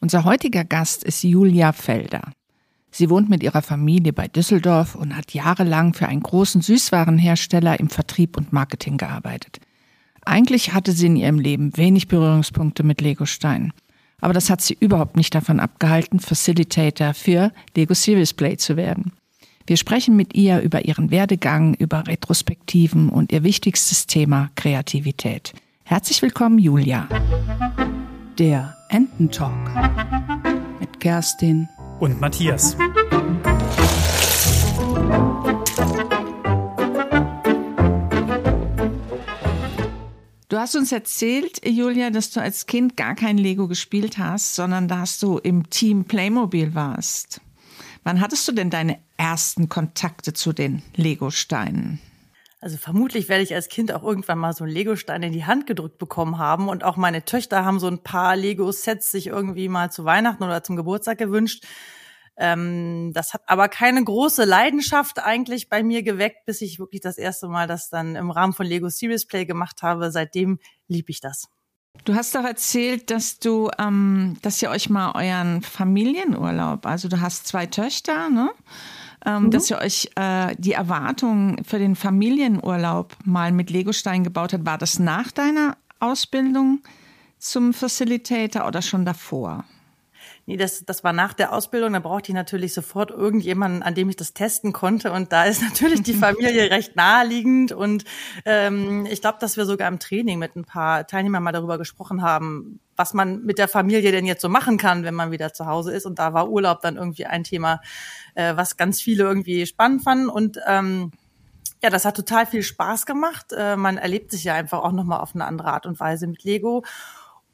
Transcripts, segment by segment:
Unser heutiger Gast ist Julia Felder. Sie wohnt mit ihrer Familie bei Düsseldorf und hat jahrelang für einen großen Süßwarenhersteller im Vertrieb und Marketing gearbeitet. Eigentlich hatte sie in ihrem Leben wenig Berührungspunkte mit Legosteinen. Aber das hat sie überhaupt nicht davon abgehalten, Facilitator für Lego Serious Play zu werden. Wir sprechen mit ihr über ihren Werdegang, über Retrospektiven und ihr wichtigstes Thema Kreativität. Herzlich willkommen, Julia. Der Ententalk mit Kerstin und Matthias. Du hast uns erzählt, Julia, dass du als Kind gar kein Lego gespielt hast, sondern dass du im Team Playmobil warst. Wann hattest du denn deine ersten Kontakte zu den Lego-Steinen? Also vermutlich werde ich als Kind auch irgendwann mal so einen Lego-Stein in die Hand gedrückt bekommen haben. Und auch meine Töchter haben so ein paar Lego-Sets sich irgendwie mal zu Weihnachten oder zum Geburtstag gewünscht. Ähm, das hat aber keine große Leidenschaft eigentlich bei mir geweckt, bis ich wirklich das erste Mal das dann im Rahmen von Lego Serious Play gemacht habe. Seitdem lieb ich das. Du hast doch erzählt, dass du, ähm, dass ihr euch mal euren Familienurlaub, also du hast zwei Töchter, ne? Ähm, mhm. dass ihr euch äh, die Erwartungen für den Familienurlaub mal mit Legostein gebaut habt. War das nach deiner Ausbildung zum Facilitator oder schon davor? Nee, das, das war nach der Ausbildung. Da brauchte ich natürlich sofort irgendjemanden, an dem ich das testen konnte. Und da ist natürlich die Familie recht naheliegend. Und ähm, ich glaube, dass wir sogar im Training mit ein paar Teilnehmern mal darüber gesprochen haben, was man mit der Familie denn jetzt so machen kann, wenn man wieder zu Hause ist. Und da war Urlaub dann irgendwie ein Thema, äh, was ganz viele irgendwie spannend fanden. Und ähm, ja, das hat total viel Spaß gemacht. Äh, man erlebt sich ja einfach auch nochmal auf eine andere Art und Weise mit Lego.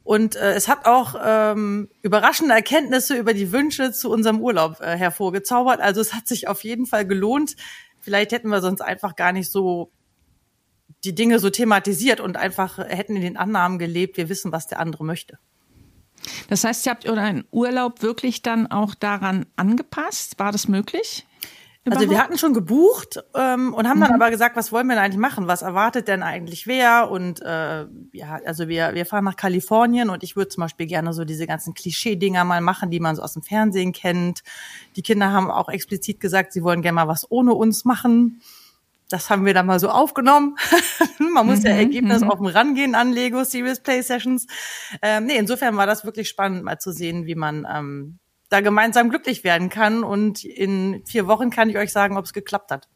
Und äh, es hat auch ähm, überraschende Erkenntnisse über die Wünsche zu unserem Urlaub äh, hervorgezaubert. Also es hat sich auf jeden Fall gelohnt. Vielleicht hätten wir sonst einfach gar nicht so die Dinge so thematisiert und einfach hätten in den Annahmen gelebt, wir wissen, was der andere möchte. Das heißt, ihr habt euren Urlaub wirklich dann auch daran angepasst? War das möglich? Überhaupt? Also wir hatten schon gebucht ähm, und haben dann mhm. aber gesagt, was wollen wir denn eigentlich machen? Was erwartet denn eigentlich wer? Und äh, ja, also wir, wir fahren nach Kalifornien und ich würde zum Beispiel gerne so diese ganzen Klischee-Dinger mal machen, die man so aus dem Fernsehen kennt. Die Kinder haben auch explizit gesagt, sie wollen gerne mal was ohne uns machen. Das haben wir dann mal so aufgenommen. man muss mhm, ja Ergebnis mhm. auf dem Rangehen an Lego Serious Play Sessions. Ähm, nee, insofern war das wirklich spannend, mal zu sehen, wie man ähm, da gemeinsam glücklich werden kann. Und in vier Wochen kann ich euch sagen, ob es geklappt hat.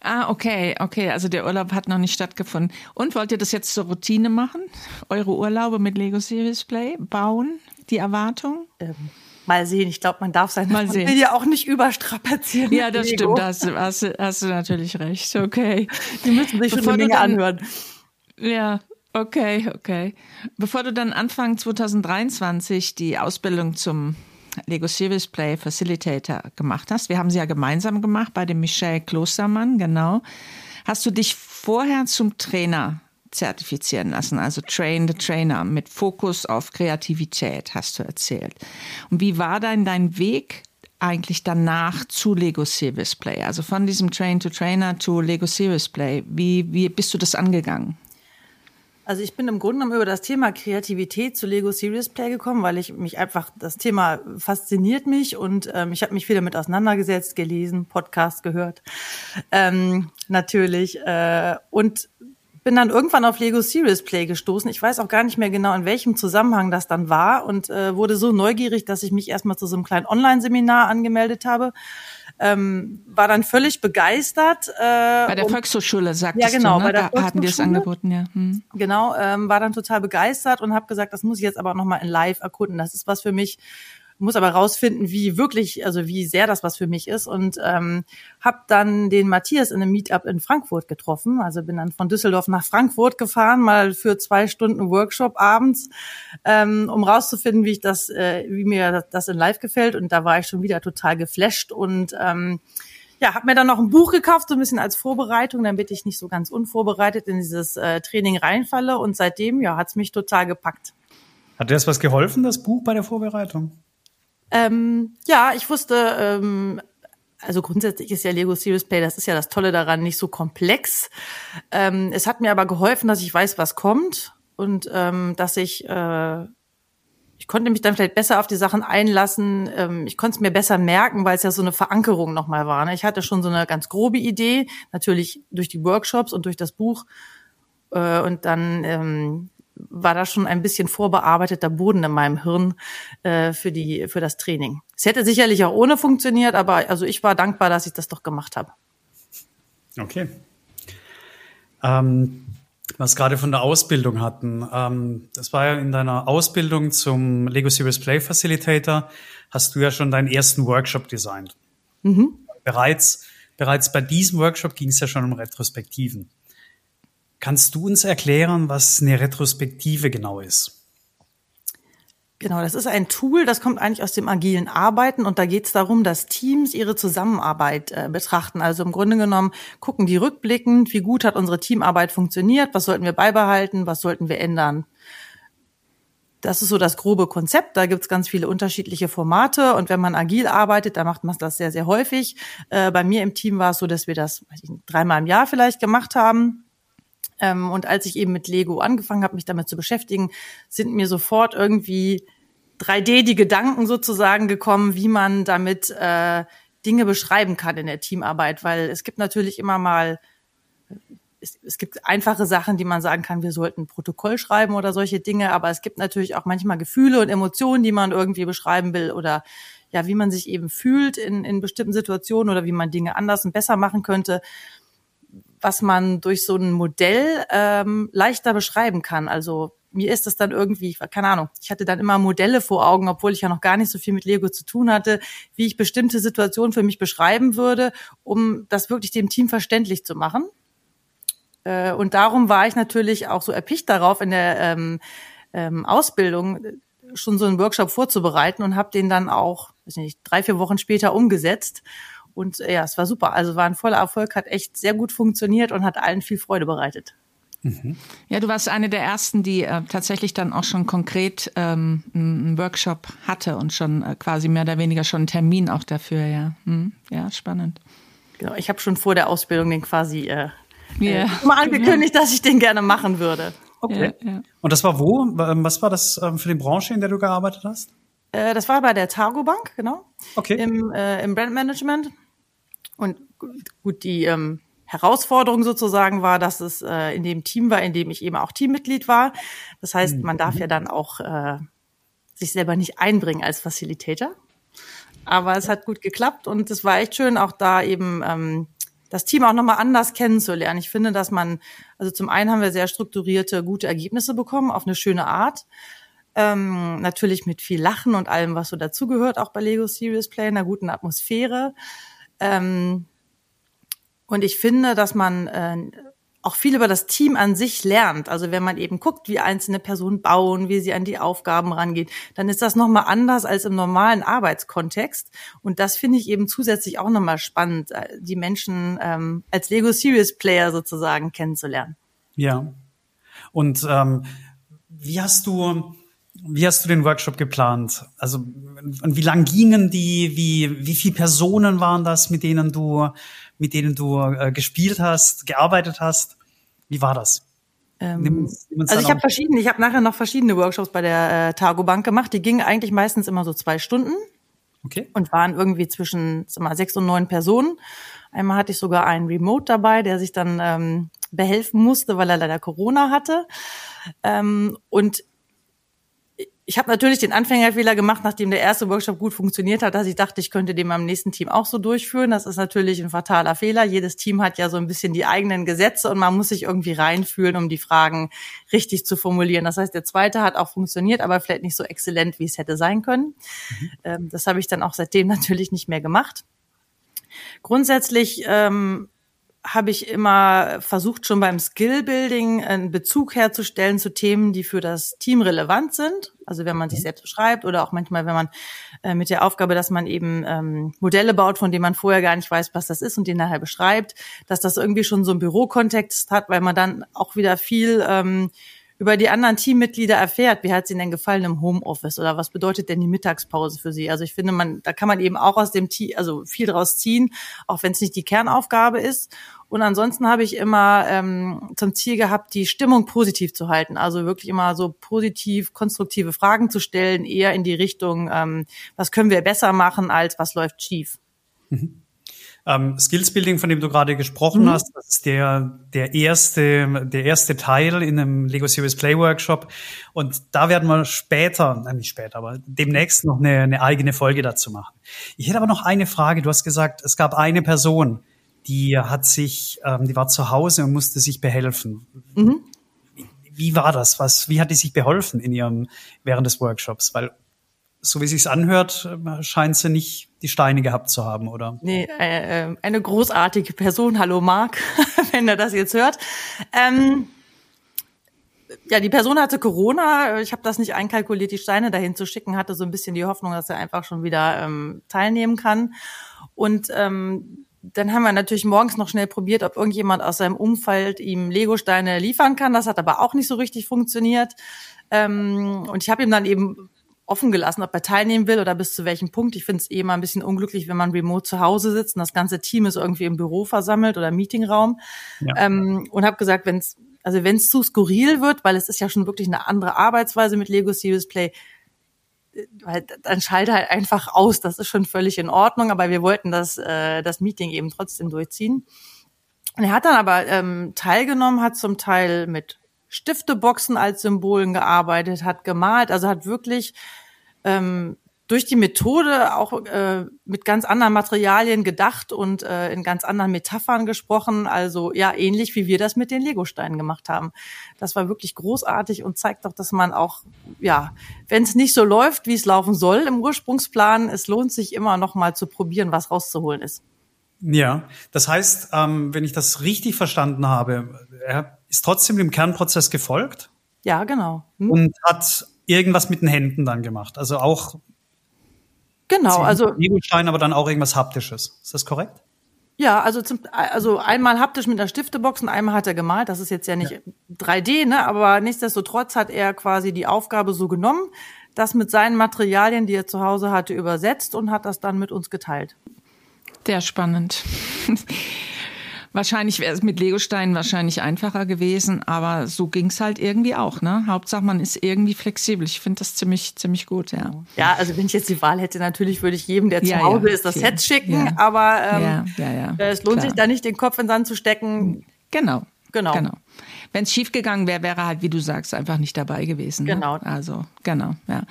Ah, okay, okay. Also der Urlaub hat noch nicht stattgefunden. Und wollt ihr das jetzt zur Routine machen? Eure Urlaube mit Lego Series Play bauen? Die Erwartung? Ähm, mal sehen. Ich glaube, man darf seine mal sehen. auch nicht überstrapazieren. Ja, das Lego. stimmt. Da hast, hast, hast, du natürlich recht. Okay. Die müssen sich Bevor schon eine Menge dann, anhören. Ja, okay, okay. Bevor du dann Anfang 2023 die Ausbildung zum Lego Service Play Facilitator gemacht hast. Wir haben sie ja gemeinsam gemacht bei dem Michel Klostermann, genau. Hast du dich vorher zum Trainer zertifizieren lassen, also Train the Trainer mit Fokus auf Kreativität, hast du erzählt. Und wie war dann dein Weg eigentlich danach zu Lego Service Play? Also von diesem Train to Trainer zu Lego Service Play. Wie, wie bist du das angegangen? Also ich bin im Grunde genommen über das Thema Kreativität zu Lego Serious Play gekommen, weil ich mich einfach, das Thema fasziniert mich und ähm, ich habe mich viel damit auseinandergesetzt, gelesen, Podcast gehört, ähm, natürlich. Äh, und bin dann irgendwann auf Lego Serious Play gestoßen. Ich weiß auch gar nicht mehr genau, in welchem Zusammenhang das dann war und äh, wurde so neugierig, dass ich mich erstmal zu so einem kleinen Online-Seminar angemeldet habe ähm, war dann völlig begeistert. Äh, bei der Volkshochschule, sagtest ja, genau, du, ne? bei der da hatten die es angeboten, ja. Hm. Genau, ähm, war dann total begeistert und habe gesagt, das muss ich jetzt aber nochmal in live erkunden. Das ist was für mich, muss aber rausfinden, wie wirklich, also wie sehr das was für mich ist und ähm, habe dann den Matthias in einem Meetup in Frankfurt getroffen. Also bin dann von Düsseldorf nach Frankfurt gefahren, mal für zwei Stunden Workshop abends, ähm, um rauszufinden, wie ich das, äh, wie mir das in Live gefällt. Und da war ich schon wieder total geflasht und ähm, ja, habe mir dann noch ein Buch gekauft, so ein bisschen als Vorbereitung, damit ich nicht so ganz unvorbereitet in dieses äh, Training reinfalle. Und seitdem, ja, hat's mich total gepackt. Hat dir das was geholfen, das Buch bei der Vorbereitung? Ähm, ja, ich wusste, ähm, also grundsätzlich ist ja Lego Serious Play, das ist ja das Tolle daran, nicht so komplex. Ähm, es hat mir aber geholfen, dass ich weiß, was kommt und ähm, dass ich äh, ich konnte mich dann vielleicht besser auf die Sachen einlassen. Ähm, ich konnte es mir besser merken, weil es ja so eine Verankerung nochmal war. Ne? Ich hatte schon so eine ganz grobe Idee, natürlich durch die Workshops und durch das Buch. Äh, und dann ähm, war da schon ein bisschen vorbearbeiteter Boden in meinem Hirn äh, für die für das Training. Es hätte sicherlich auch ohne funktioniert, aber also ich war dankbar, dass ich das doch gemacht habe. Okay. Ähm, was gerade von der Ausbildung hatten. Ähm, das war ja in deiner Ausbildung zum Lego Serious Play Facilitator, hast du ja schon deinen ersten Workshop designt. Mhm. Bereits, bereits bei diesem Workshop ging es ja schon um Retrospektiven. Kannst du uns erklären, was eine Retrospektive genau ist? Genau, das ist ein Tool, das kommt eigentlich aus dem agilen Arbeiten und da geht es darum, dass Teams ihre Zusammenarbeit äh, betrachten. Also im Grunde genommen gucken die rückblickend, wie gut hat unsere Teamarbeit funktioniert, was sollten wir beibehalten, was sollten wir ändern. Das ist so das grobe Konzept. Da gibt's ganz viele unterschiedliche Formate und wenn man agil arbeitet, dann macht man das sehr, sehr häufig. Äh, bei mir im Team war es so, dass wir das ich, dreimal im Jahr vielleicht gemacht haben. Ähm, und als ich eben mit Lego angefangen habe, mich damit zu beschäftigen, sind mir sofort irgendwie 3D die Gedanken sozusagen gekommen, wie man damit äh, Dinge beschreiben kann in der Teamarbeit, weil es gibt natürlich immer mal es, es gibt einfache Sachen, die man sagen kann, wir sollten ein Protokoll schreiben oder solche Dinge, aber es gibt natürlich auch manchmal Gefühle und Emotionen, die man irgendwie beschreiben will oder ja, wie man sich eben fühlt in, in bestimmten Situationen oder wie man Dinge anders und besser machen könnte was man durch so ein Modell ähm, leichter beschreiben kann. Also mir ist das dann irgendwie, keine Ahnung, ich hatte dann immer Modelle vor Augen, obwohl ich ja noch gar nicht so viel mit Lego zu tun hatte, wie ich bestimmte Situationen für mich beschreiben würde, um das wirklich dem Team verständlich zu machen. Äh, und darum war ich natürlich auch so erpicht darauf, in der ähm, ähm, Ausbildung schon so einen Workshop vorzubereiten und habe den dann auch, weiß nicht, drei, vier Wochen später umgesetzt. Und äh, ja, es war super. Also war ein voller Erfolg, hat echt sehr gut funktioniert und hat allen viel Freude bereitet. Mhm. Ja, du warst eine der ersten, die äh, tatsächlich dann auch schon konkret ähm, einen Workshop hatte und schon äh, quasi mehr oder weniger schon einen Termin auch dafür, ja. Mhm. Ja, spannend. Genau, ich habe schon vor der Ausbildung den quasi äh, yeah. äh, mal angekündigt, dass ich den gerne machen würde. Okay. Ja, ja. Und das war wo? Ähm, was war das ähm, für die Branche, in der du gearbeitet hast? Äh, das war bei der Targo Bank, genau. Okay. Im, äh, im Brandmanagement. Und gut, die ähm, Herausforderung sozusagen war, dass es äh, in dem Team war, in dem ich eben auch Teammitglied war. Das heißt, man darf ja dann auch äh, sich selber nicht einbringen als Facilitator. Aber es hat gut geklappt und es war echt schön, auch da eben ähm, das Team auch nochmal anders kennenzulernen. Ich finde, dass man, also zum einen haben wir sehr strukturierte, gute Ergebnisse bekommen, auf eine schöne Art. Ähm, natürlich mit viel Lachen und allem, was so dazugehört, auch bei Lego Serious Play, einer guten Atmosphäre. Ähm, und ich finde, dass man äh, auch viel über das Team an sich lernt. Also wenn man eben guckt, wie einzelne Personen bauen, wie sie an die Aufgaben rangehen, dann ist das nochmal anders als im normalen Arbeitskontext. Und das finde ich eben zusätzlich auch nochmal spannend, äh, die Menschen ähm, als Lego Serious Player sozusagen kennenzulernen. Ja. Und ähm, wie hast du wie hast du den Workshop geplant? Also, und wie lang gingen die? Wie, wie viele Personen waren das, mit denen du, mit denen du äh, gespielt hast, gearbeitet hast? Wie war das? Ähm, also ich habe verschiedene, ich habe nachher noch verschiedene Workshops bei der äh, Targo Bank gemacht. Die gingen eigentlich meistens immer so zwei Stunden. Okay. Und waren irgendwie zwischen sag mal, sechs und neun Personen. Einmal hatte ich sogar einen Remote dabei, der sich dann ähm, behelfen musste, weil er leider Corona hatte. Ähm, und ich habe natürlich den Anfängerfehler gemacht, nachdem der erste Workshop gut funktioniert hat, dass ich dachte, ich könnte den beim nächsten Team auch so durchführen. Das ist natürlich ein fataler Fehler. Jedes Team hat ja so ein bisschen die eigenen Gesetze und man muss sich irgendwie reinfühlen, um die Fragen richtig zu formulieren. Das heißt, der zweite hat auch funktioniert, aber vielleicht nicht so exzellent, wie es hätte sein können. Mhm. Ähm, das habe ich dann auch seitdem natürlich nicht mehr gemacht. Grundsätzlich ähm, habe ich immer versucht, schon beim Skillbuilding einen Bezug herzustellen zu Themen, die für das Team relevant sind. Also wenn man sich mhm. selbst beschreibt oder auch manchmal, wenn man äh, mit der Aufgabe, dass man eben ähm, Modelle baut, von denen man vorher gar nicht weiß, was das ist und den nachher beschreibt, dass das irgendwie schon so einen Bürokontext hat, weil man dann auch wieder viel ähm, über die anderen Teammitglieder erfährt, wie hat es ihnen denn gefallen im Homeoffice oder was bedeutet denn die Mittagspause für sie? Also ich finde, man, da kann man eben auch aus dem Team, also viel draus ziehen, auch wenn es nicht die Kernaufgabe ist. Und ansonsten habe ich immer ähm, zum Ziel gehabt, die Stimmung positiv zu halten. Also wirklich immer so positiv, konstruktive Fragen zu stellen, eher in die Richtung, ähm, was können wir besser machen, als was läuft schief. Mhm. Ähm, Skillsbuilding, von dem du gerade gesprochen mhm. hast, das ist der, der erste, der erste Teil in einem Lego Series Play Workshop. Und da werden wir später, nein, nicht später, aber demnächst noch eine, eine eigene Folge dazu machen. Ich hätte aber noch eine Frage. Du hast gesagt, es gab eine Person, die hat sich, ähm, die war zu Hause und musste sich behelfen. Mhm. Wie, wie war das? Was, wie hat die sich beholfen in ihrem, während des Workshops? Weil so wie sich's anhört, scheint sie nicht die Steine gehabt zu haben, oder? Nee, äh, äh eine großartige Person. Hallo Marc, wenn er das jetzt hört. Ähm, ja, die Person hatte Corona. Ich habe das nicht einkalkuliert, die Steine dahin zu schicken, hatte so ein bisschen die Hoffnung, dass er einfach schon wieder ähm, teilnehmen kann. Und ähm, dann haben wir natürlich morgens noch schnell probiert, ob irgendjemand aus seinem Umfeld ihm Legosteine liefern kann. Das hat aber auch nicht so richtig funktioniert. Ähm, und ich habe ihm dann eben offen gelassen, ob er teilnehmen will oder bis zu welchem Punkt. Ich finde es eh mal ein bisschen unglücklich, wenn man remote zu Hause sitzt und das ganze Team ist irgendwie im Büro versammelt oder Meetingraum. Ja. Ähm, und habe gesagt, wenn es also wenn es zu skurril wird, weil es ist ja schon wirklich eine andere Arbeitsweise mit Lego Serious Play, weil dann schalte halt einfach aus. Das ist schon völlig in Ordnung, aber wir wollten das, äh, das Meeting eben trotzdem durchziehen. Und er hat dann aber ähm, teilgenommen, hat zum Teil mit Stifteboxen als Symbolen gearbeitet, hat gemalt, also hat wirklich ähm, durch die Methode auch äh, mit ganz anderen Materialien gedacht und äh, in ganz anderen Metaphern gesprochen. Also ja, ähnlich wie wir das mit den Legosteinen gemacht haben. Das war wirklich großartig und zeigt doch, dass man auch, ja, wenn es nicht so läuft, wie es laufen soll im Ursprungsplan, es lohnt sich immer noch mal zu probieren, was rauszuholen ist. Ja, das heißt, ähm, wenn ich das richtig verstanden habe, er ist trotzdem dem Kernprozess gefolgt. Ja, genau. Hm. Und hat irgendwas mit den Händen dann gemacht. Also auch Genau, also Legostein, aber dann auch irgendwas haptisches. Ist das korrekt? Ja, also zum, also einmal haptisch mit der Stiftebox und einmal hat er gemalt. Das ist jetzt ja nicht ja. 3D, ne? Aber nichtsdestotrotz hat er quasi die Aufgabe so genommen, das mit seinen Materialien, die er zu Hause hatte, übersetzt und hat das dann mit uns geteilt. Sehr spannend. Wahrscheinlich wäre es mit Legosteinen wahrscheinlich einfacher gewesen, aber so ging es halt irgendwie auch. Ne? Hauptsache, man ist irgendwie flexibel. Ich finde das ziemlich, ziemlich gut, ja. Ja, also wenn ich jetzt die Wahl hätte, natürlich würde ich jedem, der ja, zu Hause ja, ist, das Set schicken, ja. aber ähm, es lohnt klar. sich da nicht, den Kopf in den Sand zu stecken. Genau. Genau. genau. Wenn es schiefgegangen wäre, wäre halt, wie du sagst, einfach nicht dabei gewesen. Ne? Genau. Also, genau, ja.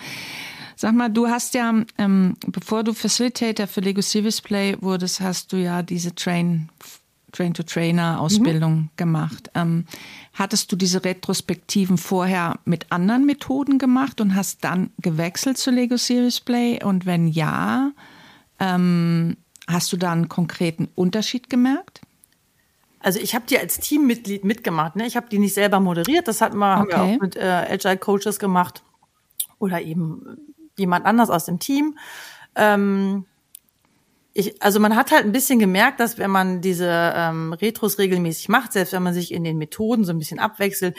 Sag mal, du hast ja, ähm, bevor du Facilitator für Lego Service Play wurdest, hast du ja diese Train Train-to-Trainer-Ausbildung mhm. gemacht. Ähm, hattest du diese Retrospektiven vorher mit anderen Methoden gemacht und hast dann gewechselt zu Lego Series Play? Und wenn ja, ähm, hast du da einen konkreten Unterschied gemerkt? Also ich habe die als Teammitglied mitgemacht. Ne? Ich habe die nicht selber moderiert. Das hat man, okay. haben wir auch mit äh, Agile Coaches gemacht oder eben jemand anders aus dem Team. Ähm, ich, also man hat halt ein bisschen gemerkt, dass wenn man diese ähm, Retros regelmäßig macht, selbst wenn man sich in den Methoden so ein bisschen abwechselt,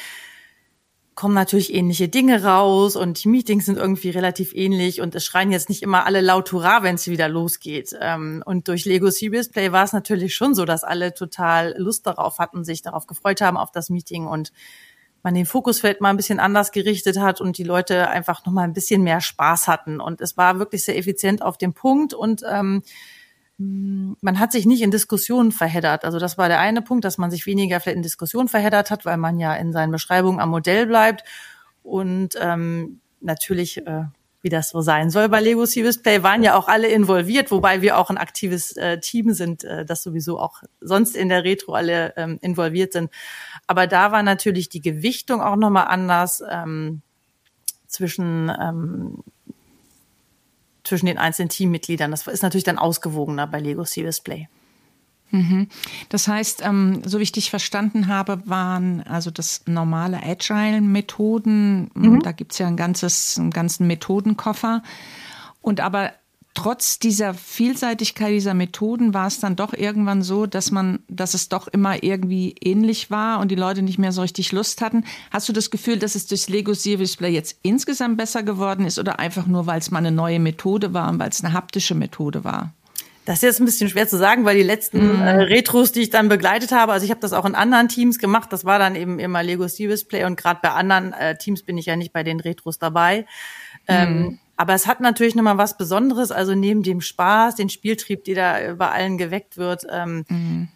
kommen natürlich ähnliche Dinge raus und die Meetings sind irgendwie relativ ähnlich und es schreien jetzt nicht immer alle laut Hurra, wenn es wieder losgeht. Ähm, und durch Lego Serious Play war es natürlich schon so, dass alle total Lust darauf hatten, sich darauf gefreut haben auf das Meeting und man den Fokusfeld mal ein bisschen anders gerichtet hat und die Leute einfach noch mal ein bisschen mehr Spaß hatten. Und es war wirklich sehr effizient auf dem Punkt und ähm, man hat sich nicht in Diskussionen verheddert. Also das war der eine Punkt, dass man sich weniger vielleicht in Diskussionen verheddert hat, weil man ja in seinen Beschreibungen am Modell bleibt. Und ähm, natürlich, äh, wie das so sein soll bei Lego Serious Play, waren ja auch alle involviert, wobei wir auch ein aktives äh, Team sind, äh, das sowieso auch sonst in der Retro alle ähm, involviert sind. Aber da war natürlich die Gewichtung auch nochmal anders ähm, zwischen ähm, zwischen den einzelnen Teammitgliedern. Das ist natürlich dann ausgewogener bei Lego Serious Play. Mhm. Das heißt, ähm, so wie ich dich verstanden habe, waren also das normale Agile-Methoden, mhm. da gibt es ja ein ganzes, einen ganzen Methodenkoffer. Und aber trotz dieser Vielseitigkeit dieser Methoden war es dann doch irgendwann so, dass man, dass es doch immer irgendwie ähnlich war und die Leute nicht mehr so richtig Lust hatten. Hast du das Gefühl, dass es durch Lego Serious Play jetzt insgesamt besser geworden ist oder einfach nur, weil es mal eine neue Methode war und weil es eine haptische Methode war? Das ist jetzt ein bisschen schwer zu sagen, weil die letzten mm. äh, Retros, die ich dann begleitet habe, also ich habe das auch in anderen Teams gemacht, das war dann eben immer Lego Serious Play und gerade bei anderen äh, Teams bin ich ja nicht bei den Retros dabei. Ähm, aber es hat natürlich nochmal was Besonderes, also neben dem Spaß, den Spieltrieb, die da bei allen geweckt wird, ähm, mhm.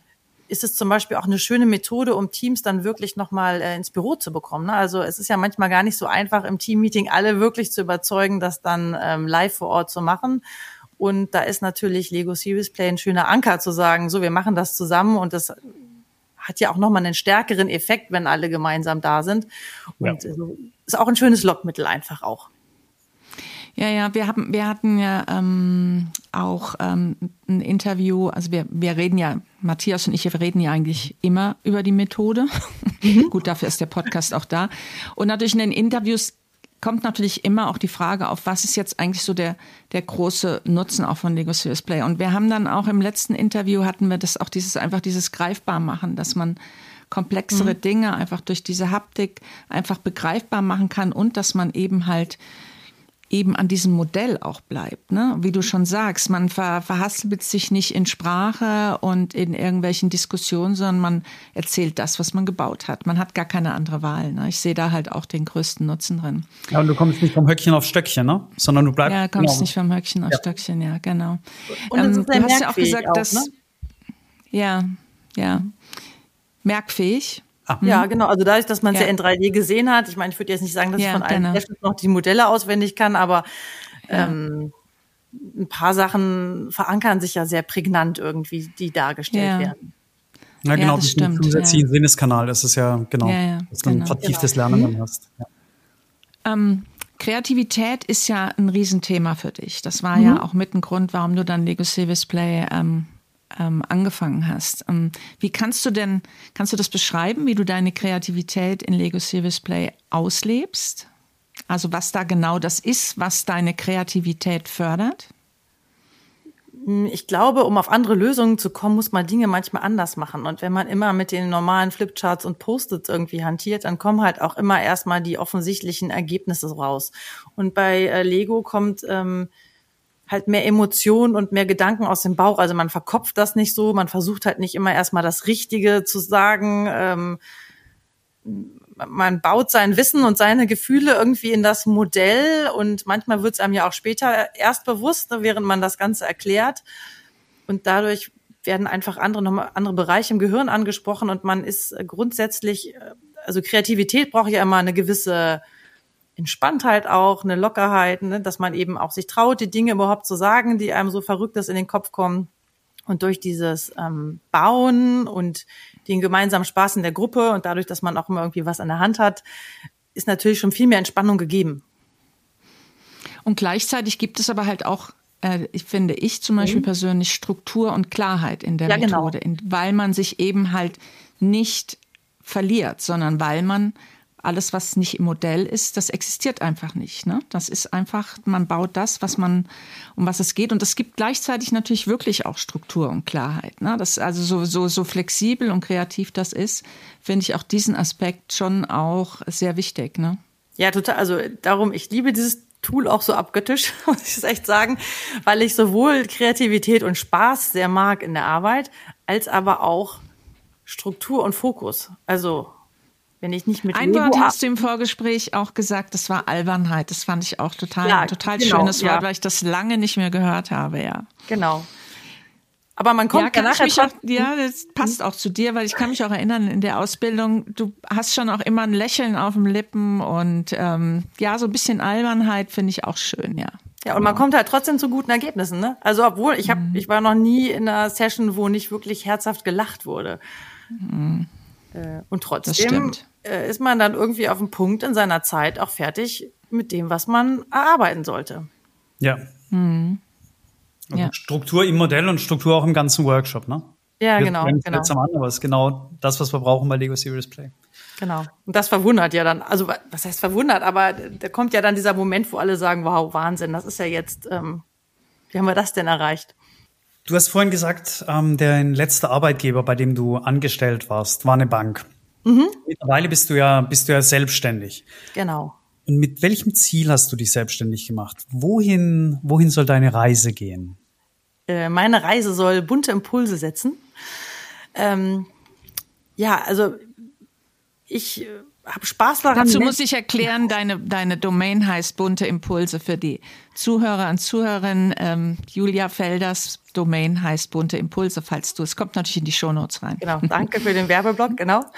ist es zum Beispiel auch eine schöne Methode, um Teams dann wirklich nochmal äh, ins Büro zu bekommen. Ne? Also es ist ja manchmal gar nicht so einfach, im Teammeeting alle wirklich zu überzeugen, das dann ähm, live vor Ort zu machen. Und da ist natürlich Lego Series Play ein schöner Anker zu sagen, so, wir machen das zusammen und das hat ja auch nochmal einen stärkeren Effekt, wenn alle gemeinsam da sind. Und ja. ist auch ein schönes Lockmittel einfach auch. Ja, ja, wir haben, wir hatten ja ähm, auch ähm, ein Interview, also wir, wir reden ja, Matthias und ich, wir reden ja eigentlich immer über die Methode. Mhm. Gut, dafür ist der Podcast auch da. Und natürlich in den Interviews kommt natürlich immer auch die Frage auf, was ist jetzt eigentlich so der, der große Nutzen auch von Lego Serious Play. Und wir haben dann auch im letzten Interview hatten wir das auch dieses, einfach dieses greifbar machen, dass man komplexere mhm. Dinge einfach durch diese Haptik einfach begreifbar machen kann und dass man eben halt eben an diesem Modell auch bleibt. Ne? Wie du schon sagst, man ver verhaspelt sich nicht in Sprache und in irgendwelchen Diskussionen, sondern man erzählt das, was man gebaut hat. Man hat gar keine andere Wahl. Ne? Ich sehe da halt auch den größten Nutzen drin. Ja, und du kommst nicht vom Höckchen auf Stöckchen, ne? sondern du bleibst. Ja, kommst genau. nicht vom Höckchen auf ja. Stöckchen, ja, genau. Und ähm, du hast ja auch gesagt, auch, dass. Ne? Ja, ja. Merkfähig. Ah. Ja, genau. Also dadurch, dass man es ja. ja. in 3D gesehen hat, ich meine, ich würde jetzt nicht sagen, dass ja, ich von allen genau. noch die Modelle auswendig kann, aber ja. ähm, ein paar Sachen verankern sich ja sehr prägnant irgendwie, die dargestellt werden. Ja, genau, das stimmt. Zusätzlichen ja. Sinneskanal, das ist ja genau, dass du genau. ein vertieftes genau. Lernen dann hast. Ähm, Kreativität ist ja ein Riesenthema für dich. Das war mhm. ja auch mit ein Grund, warum du dann Lego Service Play ähm, ähm, angefangen hast. Ähm, wie kannst du denn, kannst du das beschreiben, wie du deine Kreativität in Lego Service Play auslebst? Also was da genau das ist, was deine Kreativität fördert? Hm, ich glaube, um auf andere Lösungen zu kommen, muss man Dinge manchmal anders machen. Und wenn man immer mit den normalen Flipcharts und Post-its irgendwie hantiert, dann kommen halt auch immer erstmal die offensichtlichen Ergebnisse raus. Und bei äh, Lego kommt ähm, halt mehr Emotionen und mehr Gedanken aus dem Bauch. Also man verkopft das nicht so, man versucht halt nicht immer erstmal das Richtige zu sagen. Ähm, man baut sein Wissen und seine Gefühle irgendwie in das Modell und manchmal wird es einem ja auch später erst bewusst, ne, während man das Ganze erklärt. Und dadurch werden einfach andere, nochmal andere Bereiche im Gehirn angesprochen und man ist grundsätzlich, äh, also Kreativität braucht ja immer eine gewisse Entspanntheit auch, eine Lockerheit, ne, dass man eben auch sich traut, die Dinge überhaupt zu sagen, die einem so verrücktes in den Kopf kommen. Und durch dieses ähm, Bauen und den gemeinsamen Spaß in der Gruppe und dadurch, dass man auch immer irgendwie was an der Hand hat, ist natürlich schon viel mehr Entspannung gegeben. Und gleichzeitig gibt es aber halt auch, äh, ich finde ich zum Beispiel mhm. persönlich, Struktur und Klarheit in der ja, genau. Methode, genau. in, weil man sich eben halt nicht verliert, sondern weil man alles, was nicht im Modell ist, das existiert einfach nicht. Ne? Das ist einfach, man baut das, was man, um was es geht. Und es gibt gleichzeitig natürlich wirklich auch Struktur und Klarheit. Ne? Das also so, so, so flexibel und kreativ das ist, finde ich auch diesen Aspekt schon auch sehr wichtig. Ne? Ja, total. Also darum, ich liebe dieses Tool auch so abgöttisch, muss ich es echt sagen, weil ich sowohl Kreativität und Spaß sehr mag in der Arbeit, als aber auch Struktur und Fokus. Also wenn ich nicht mit Ein Lego Wort hast du im Vorgespräch auch gesagt, das war Albernheit. Das fand ich auch total, ja, total genau, schönes Wort, ja. weil ich das lange nicht mehr gehört habe, ja. Genau. Aber man kommt ja, nachher auch, ja, das passt auch zu dir, weil ich kann mich auch erinnern in der Ausbildung, du hast schon auch immer ein Lächeln auf den Lippen und ähm, ja, so ein bisschen Albernheit finde ich auch schön, ja. Ja, und man kommt halt trotzdem zu guten Ergebnissen, ne? Also obwohl ich habe, mhm. ich war noch nie in einer Session, wo nicht wirklich herzhaft gelacht wurde. Mhm. Äh, und trotzdem äh, ist man dann irgendwie auf dem Punkt in seiner Zeit auch fertig mit dem, was man erarbeiten sollte. Ja. Mhm. Also ja. Struktur im Modell und Struktur auch im ganzen Workshop, ne? Ja, wir genau. genau. Jetzt am anderen, ist genau das, was wir brauchen bei Lego Serious Play. Genau. Und das verwundert ja dann, also was heißt verwundert, aber da kommt ja dann dieser Moment, wo alle sagen, wow, Wahnsinn, das ist ja jetzt ähm, Wie haben wir das denn erreicht? Du hast vorhin gesagt, ähm, der letzte Arbeitgeber, bei dem du angestellt warst, war eine Bank. Mhm. Mittlerweile bist du ja, bist du ja selbstständig. Genau. Und mit welchem Ziel hast du dich selbstständig gemacht? Wohin, wohin soll deine Reise gehen? Äh, meine Reise soll bunte Impulse setzen. Ähm, ja, also ich äh, habe Spaß daran. Dazu muss ich erklären, deine, deine Domain heißt bunte Impulse für die Zuhörer und Zuhörerinnen. Ähm, Julia Felders Domain heißt bunte Impulse, falls du, es kommt natürlich in die Shownotes rein. Genau, danke für den Werbeblock, genau.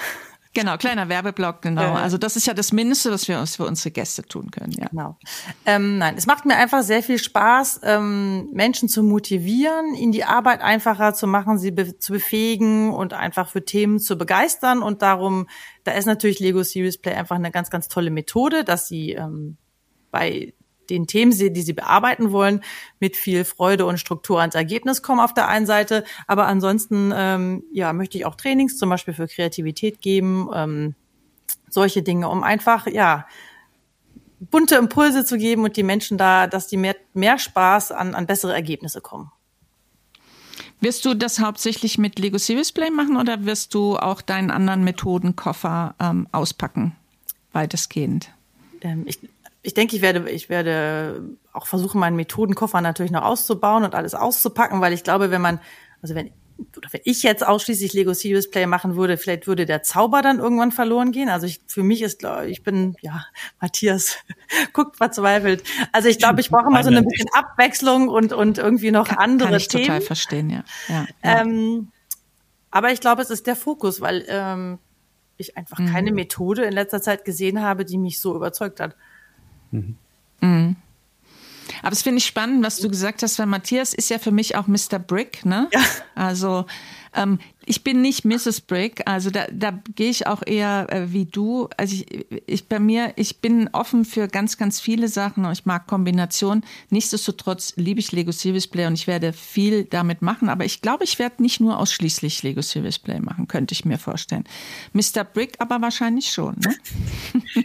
Genau, kleiner Werbeblock, genau. Also das ist ja das Mindeste, was wir uns für unsere Gäste tun können. Ja. Genau. Ähm, nein, es macht mir einfach sehr viel Spaß, ähm, Menschen zu motivieren, ihnen die Arbeit einfacher zu machen, sie be zu befähigen und einfach für Themen zu begeistern. Und darum, da ist natürlich Lego Series Play einfach eine ganz, ganz tolle Methode, dass sie ähm, bei den Themen, die sie bearbeiten wollen, mit viel Freude und Struktur ans Ergebnis kommen auf der einen Seite. Aber ansonsten ähm, ja, möchte ich auch Trainings zum Beispiel für Kreativität geben, ähm, solche Dinge, um einfach ja bunte Impulse zu geben und die Menschen da, dass die mehr, mehr Spaß an, an bessere Ergebnisse kommen. Wirst du das hauptsächlich mit Lego Serious Play machen oder wirst du auch deinen anderen Methodenkoffer ähm, auspacken, weitestgehend? Ähm, ich, ich denke, ich werde, ich werde auch versuchen, meinen Methodenkoffer natürlich noch auszubauen und alles auszupacken, weil ich glaube, wenn man, also wenn, oder wenn ich jetzt ausschließlich Lego Serious Play machen würde, vielleicht würde der Zauber dann irgendwann verloren gehen. Also ich, für mich ist, glaube ich, bin, ja, Matthias guckt verzweifelt. Also ich glaube, ich brauche mal so ein bisschen Abwechslung und, und irgendwie noch kann, andere kann ich Themen. total verstehen, ja. ja, ja. Ähm, aber ich glaube, es ist der Fokus, weil ähm, ich einfach mhm. keine Methode in letzter Zeit gesehen habe, die mich so überzeugt hat. Mhm. Mhm. Aber es finde ich spannend, was du gesagt hast, weil Matthias ist ja für mich auch Mr. Brick, ne? Ja. Also ähm, ich bin nicht Mrs. Brick, also da, da gehe ich auch eher äh, wie du. Also ich, ich bei mir, ich bin offen für ganz, ganz viele Sachen und ich mag Kombinationen. Nichtsdestotrotz liebe ich Lego Service Play und ich werde viel damit machen, aber ich glaube, ich werde nicht nur ausschließlich Lego Service Play machen, könnte ich mir vorstellen. Mr. Brick aber wahrscheinlich schon. Ne?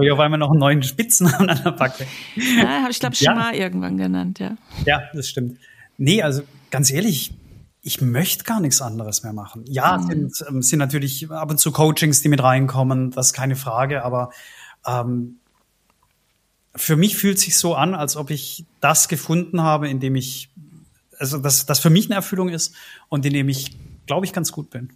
ja, weil wir noch einen neuen Spitznamen an der Backe. Ja, habe ich glaube schon ja. mal irgendwann genannt, ja. Ja, das stimmt. Nee, also ganz ehrlich, ich möchte gar nichts anderes mehr machen. Ja, mhm. sind, ähm, sind natürlich ab und zu Coachings, die mit reinkommen, das ist keine Frage, aber ähm, für mich fühlt sich so an, als ob ich das gefunden habe, in dem ich, also das, das für mich eine Erfüllung ist und in dem ich, glaube ich, ganz gut bin.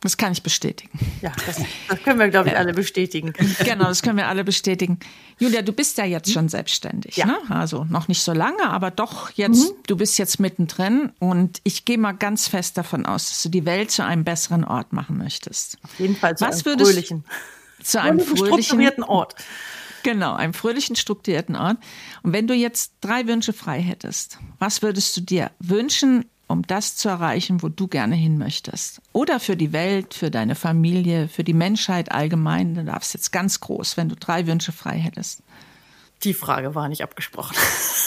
Das kann ich bestätigen. Ja, das, das können wir, glaube ich, alle bestätigen. Genau, das können wir alle bestätigen. Julia, du bist ja jetzt schon selbstständig. Ja. Ne? Also noch nicht so lange, aber doch jetzt, mhm. du bist jetzt mittendrin und ich gehe mal ganz fest davon aus, dass du die Welt zu einem besseren Ort machen möchtest. Auf jeden Fall zu Was einem fröhlichen. Zu einem fröhlichen, strukturierten Ort. Genau, einem fröhlichen, strukturierten Ort. Und wenn du jetzt drei Wünsche frei hättest, was würdest du dir wünschen um das zu erreichen, wo du gerne hin möchtest. Oder für die Welt, für deine Familie, für die Menschheit allgemein. Du darfst jetzt ganz groß, wenn du drei Wünsche frei hättest. Die Frage war nicht abgesprochen.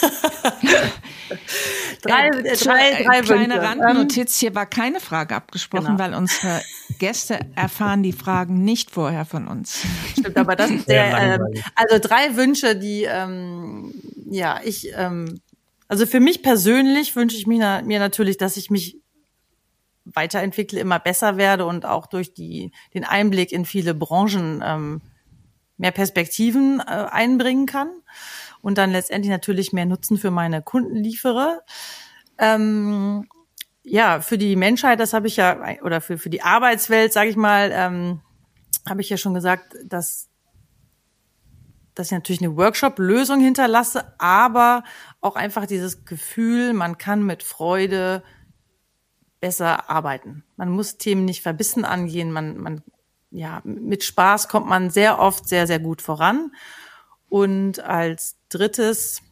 drei, äh, drei, drei Kleine Wünsche. Randnotiz, hier war keine Frage abgesprochen, genau. weil unsere Gäste erfahren die Fragen nicht vorher von uns. Stimmt, aber das ist der, ähm, also drei Wünsche, die, ähm, ja, ich ähm, also für mich persönlich wünsche ich mir, mir natürlich, dass ich mich weiterentwickle, immer besser werde und auch durch die, den Einblick in viele Branchen ähm, mehr Perspektiven äh, einbringen kann und dann letztendlich natürlich mehr Nutzen für meine Kunden liefere. Ähm, ja, für die Menschheit, das habe ich ja, oder für, für die Arbeitswelt, sage ich mal, ähm, habe ich ja schon gesagt, dass dass ich natürlich eine Workshop-Lösung hinterlasse, aber auch einfach dieses Gefühl, man kann mit Freude besser arbeiten. Man muss Themen nicht verbissen angehen, man, man, ja, mit Spaß kommt man sehr oft sehr, sehr gut voran. Und als drittes,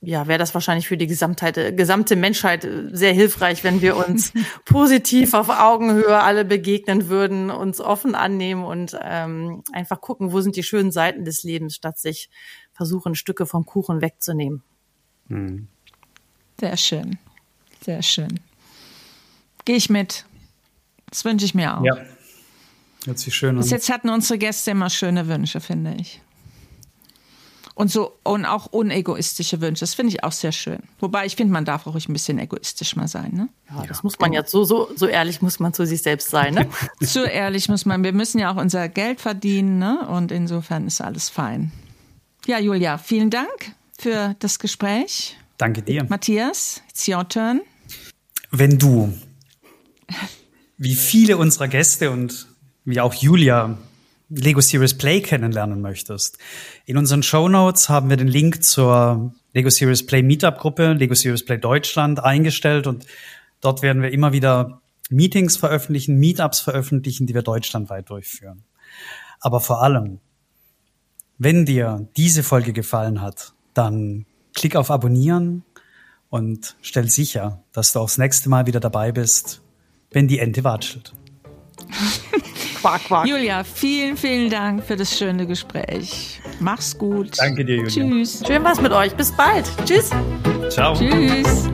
ja, wäre das wahrscheinlich für die Gesamtheit, äh, gesamte Menschheit äh, sehr hilfreich, wenn wir uns positiv auf Augenhöhe alle begegnen würden, uns offen annehmen und ähm, einfach gucken, wo sind die schönen Seiten des Lebens, statt sich versuchen, Stücke vom Kuchen wegzunehmen. Hm. Sehr schön, sehr schön. Gehe ich mit. Das wünsche ich mir auch. Ja. Hört sich schön an. Bis jetzt hatten unsere Gäste immer schöne Wünsche, finde ich. Und so und auch unegoistische Wünsche. Das finde ich auch sehr schön. Wobei ich finde, man darf auch ruhig ein bisschen egoistisch mal sein. Ne? Ja, das muss man jetzt so, so, so ehrlich muss man zu sich selbst sein. Ne? so ehrlich muss man. Wir müssen ja auch unser Geld verdienen. Ne? Und insofern ist alles fein. Ja, Julia, vielen Dank für das Gespräch. Danke dir. Matthias, it's your turn. Wenn du, wie viele unserer Gäste und wie auch Julia, Lego Series Play kennenlernen möchtest. In unseren Show Notes haben wir den Link zur Lego Series Play Meetup Gruppe, Lego Series Play Deutschland eingestellt und dort werden wir immer wieder Meetings veröffentlichen, Meetups veröffentlichen, die wir deutschlandweit durchführen. Aber vor allem, wenn dir diese Folge gefallen hat, dann klick auf Abonnieren und stell sicher, dass du auch das nächste Mal wieder dabei bist, wenn die Ente watschelt. quack, quack. Julia, vielen, vielen Dank für das schöne Gespräch. Mach's gut. Danke dir, Julia. Tschüss. Schön was mit euch. Bis bald. Tschüss. Ciao. Tschüss.